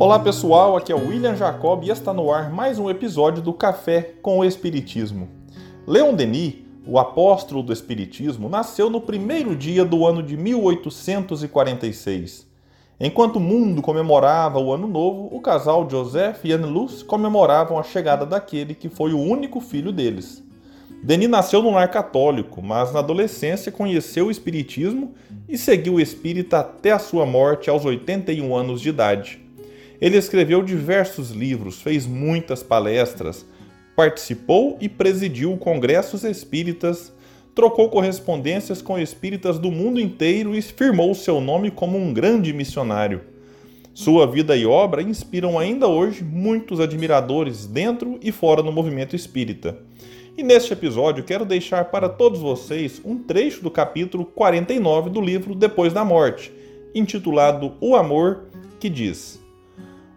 Olá pessoal, aqui é o William Jacob e está no ar mais um episódio do Café com o Espiritismo. Leon Denis, o apóstolo do Espiritismo, nasceu no primeiro dia do ano de 1846. Enquanto o mundo comemorava o Ano Novo, o casal Joseph e Anne-Luce comemoravam a chegada daquele que foi o único filho deles. Denis nasceu num lar católico, mas na adolescência conheceu o Espiritismo e seguiu o espírita até a sua morte aos 81 anos de idade. Ele escreveu diversos livros, fez muitas palestras, participou e presidiu congressos espíritas, trocou correspondências com espíritas do mundo inteiro e firmou seu nome como um grande missionário. Sua vida e obra inspiram ainda hoje muitos admiradores dentro e fora do movimento espírita. E neste episódio quero deixar para todos vocês um trecho do capítulo 49 do livro Depois da Morte, intitulado O Amor, que diz: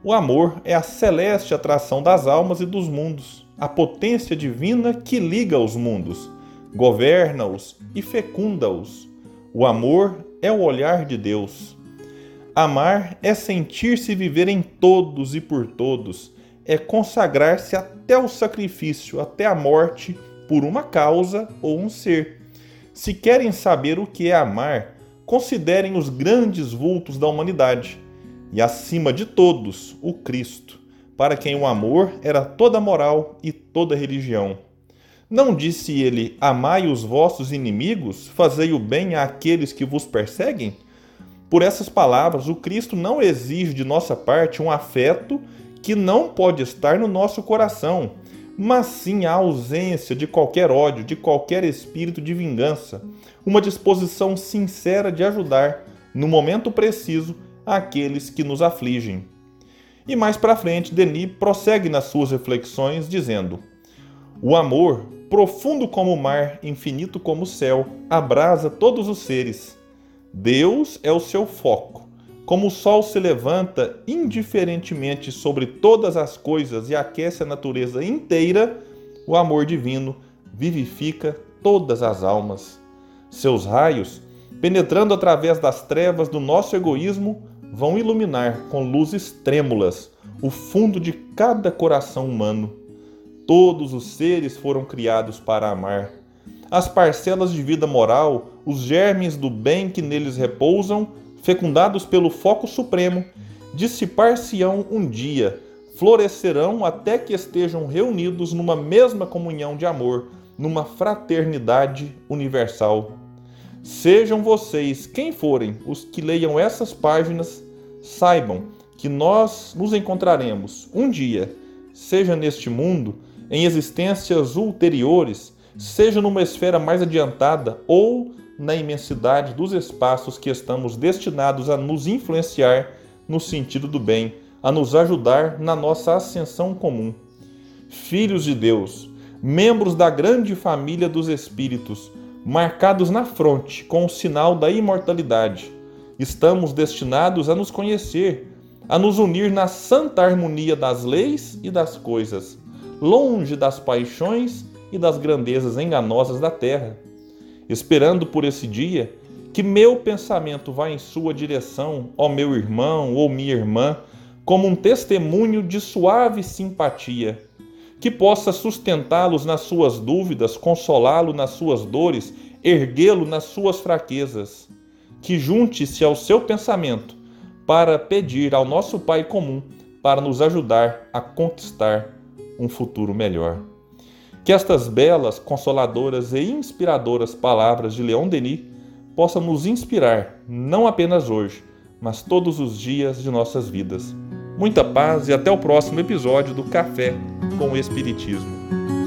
O amor é a celeste atração das almas e dos mundos, a potência divina que liga os mundos, governa-os e fecunda-os. O amor é o olhar de Deus. Amar é sentir-se viver em todos e por todos é consagrar-se até o sacrifício, até a morte, por uma causa ou um ser. Se querem saber o que é amar, considerem os grandes vultos da humanidade e, acima de todos, o Cristo, para quem o amor era toda moral e toda religião. Não disse ele: Amai os vossos inimigos, fazei o bem àqueles que vos perseguem? Por essas palavras, o Cristo não exige de nossa parte um afeto que não pode estar no nosso coração, mas sim a ausência de qualquer ódio, de qualquer espírito de vingança, uma disposição sincera de ajudar, no momento preciso, aqueles que nos afligem. E mais para frente, Denis prossegue nas suas reflexões dizendo: O amor, profundo como o mar, infinito como o céu, abrasa todos os seres. Deus é o seu foco como o sol se levanta indiferentemente sobre todas as coisas e aquece a natureza inteira, o amor divino vivifica todas as almas. Seus raios, penetrando através das trevas do nosso egoísmo, vão iluminar com luzes trêmulas o fundo de cada coração humano. Todos os seres foram criados para amar. As parcelas de vida moral, os germes do bem que neles repousam, fecundados pelo foco supremo, dissipar-se-ão um dia, florescerão até que estejam reunidos numa mesma comunhão de amor, numa fraternidade universal. Sejam vocês quem forem os que leiam essas páginas, saibam que nós nos encontraremos um dia, seja neste mundo, em existências ulteriores, seja numa esfera mais adiantada ou na imensidade dos espaços que estamos destinados a nos influenciar no sentido do bem, a nos ajudar na nossa ascensão comum. Filhos de Deus, membros da grande família dos Espíritos, marcados na fronte com o sinal da imortalidade, estamos destinados a nos conhecer, a nos unir na santa harmonia das leis e das coisas, longe das paixões e das grandezas enganosas da terra. Esperando por esse dia, que meu pensamento vá em sua direção, ó meu irmão ou minha irmã, como um testemunho de suave simpatia, que possa sustentá-los nas suas dúvidas, consolá-lo nas suas dores, erguê-lo nas suas fraquezas, que junte-se ao seu pensamento para pedir ao nosso Pai comum para nos ajudar a conquistar um futuro melhor. Que estas belas, consoladoras e inspiradoras palavras de Leon Denis possam nos inspirar, não apenas hoje, mas todos os dias de nossas vidas. Muita paz e até o próximo episódio do Café com o Espiritismo.